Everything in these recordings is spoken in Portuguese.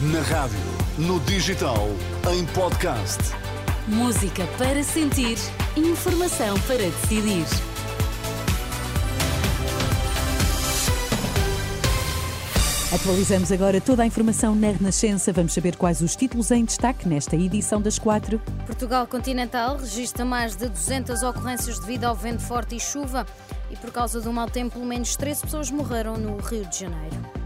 Na rádio, no digital, em podcast. Música para sentir, informação para decidir. Atualizamos agora toda a informação na Renascença. Vamos saber quais os títulos em destaque nesta edição das quatro. Portugal continental registra mais de 200 ocorrências devido ao vento forte e chuva. E por causa do mau tempo, pelo menos 13 pessoas morreram no Rio de Janeiro.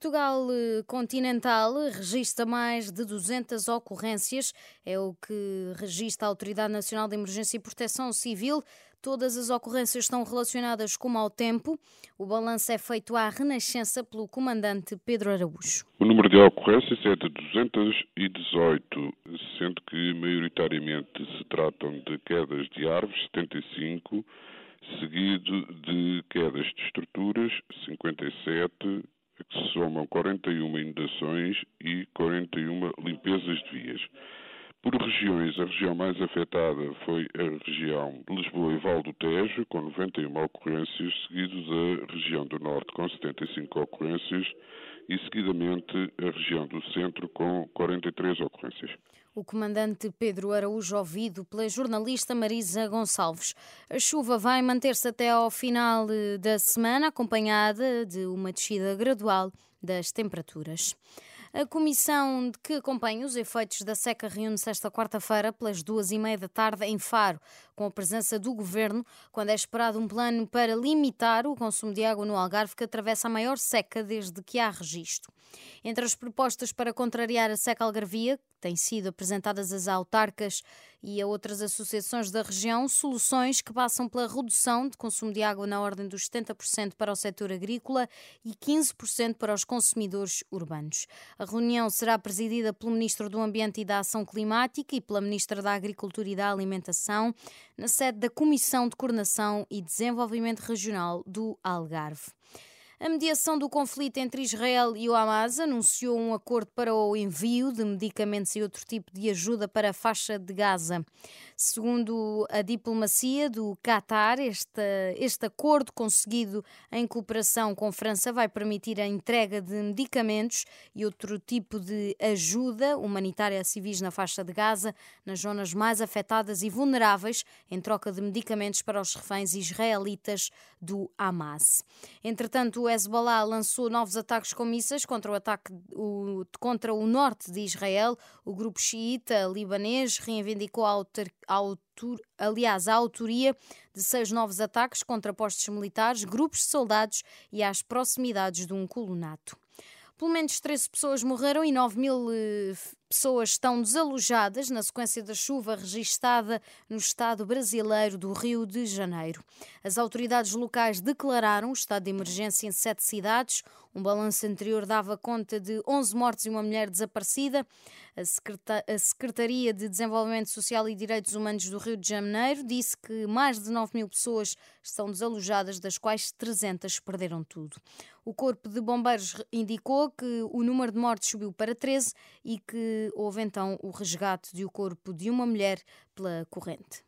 Portugal eh, continental registra mais de 200 ocorrências, é o que registra a Autoridade Nacional de Emergência e Proteção Civil. Todas as ocorrências estão relacionadas com o mau tempo. O balanço é feito à Renascença pelo comandante Pedro Araújo. O número de ocorrências é de 218, sendo que maioritariamente se tratam de quedas de árvores, 75, seguido de quedas de estruturas, 57, que se somam 41 inundações e 41 limpezas de vias. Por regiões, a região mais afetada foi a região Lisboa e Val do Tejo, com 91 ocorrências, seguidos a região do Norte, com 75 ocorrências, e seguidamente a região do Centro, com 43 ocorrências. O comandante Pedro Araújo, ouvido pela jornalista Marisa Gonçalves. A chuva vai manter-se até ao final eh, da semana, acompanhada de uma descida gradual das temperaturas. A comissão que acompanha os efeitos da seca reúne-se esta quarta-feira pelas duas e meia da tarde em Faro, com a presença do governo, quando é esperado um plano para limitar o consumo de água no Algarve, que atravessa a maior seca desde que há registro. Entre as propostas para contrariar a seca algarvia, têm sido apresentadas às autarcas e a outras associações da região, soluções que passam pela redução de consumo de água na ordem dos 70% para o setor agrícola e 15% para os consumidores urbanos. A reunião será presidida pelo Ministro do Ambiente e da Ação Climática e pela Ministra da Agricultura e da Alimentação, na sede da Comissão de Coordenação e Desenvolvimento Regional do Algarve. A mediação do conflito entre Israel e o Hamas anunciou um acordo para o envio de medicamentos e outro tipo de ajuda para a faixa de Gaza. Segundo a diplomacia do Qatar, este, este acordo conseguido em cooperação com França vai permitir a entrega de medicamentos e outro tipo de ajuda humanitária a civis na faixa de Gaza, nas zonas mais afetadas e vulneráveis, em troca de medicamentos para os reféns israelitas do Hamas. Entretanto, Hezbollah lançou novos ataques com mísseis contra o ataque o, contra o norte de Israel. O grupo xiita libanês reivindicou a autor, autor, aliás, a autoria de seis novos ataques contra postos militares, grupos de soldados e às proximidades de um colonato. Pelo menos 13 pessoas morreram e 9 mil eh, pessoas estão desalojadas na sequência da chuva registada no estado brasileiro do Rio de Janeiro. As autoridades locais declararam o estado de emergência em sete cidades. Um balanço anterior dava conta de 11 mortes e uma mulher desaparecida. A Secretaria de Desenvolvimento Social e Direitos Humanos do Rio de Janeiro disse que mais de 9 mil pessoas estão desalojadas, das quais 300 perderam tudo. O Corpo de Bombeiros indicou que o número de mortes subiu para 13 e que houve então o resgate de o corpo de uma mulher pela corrente.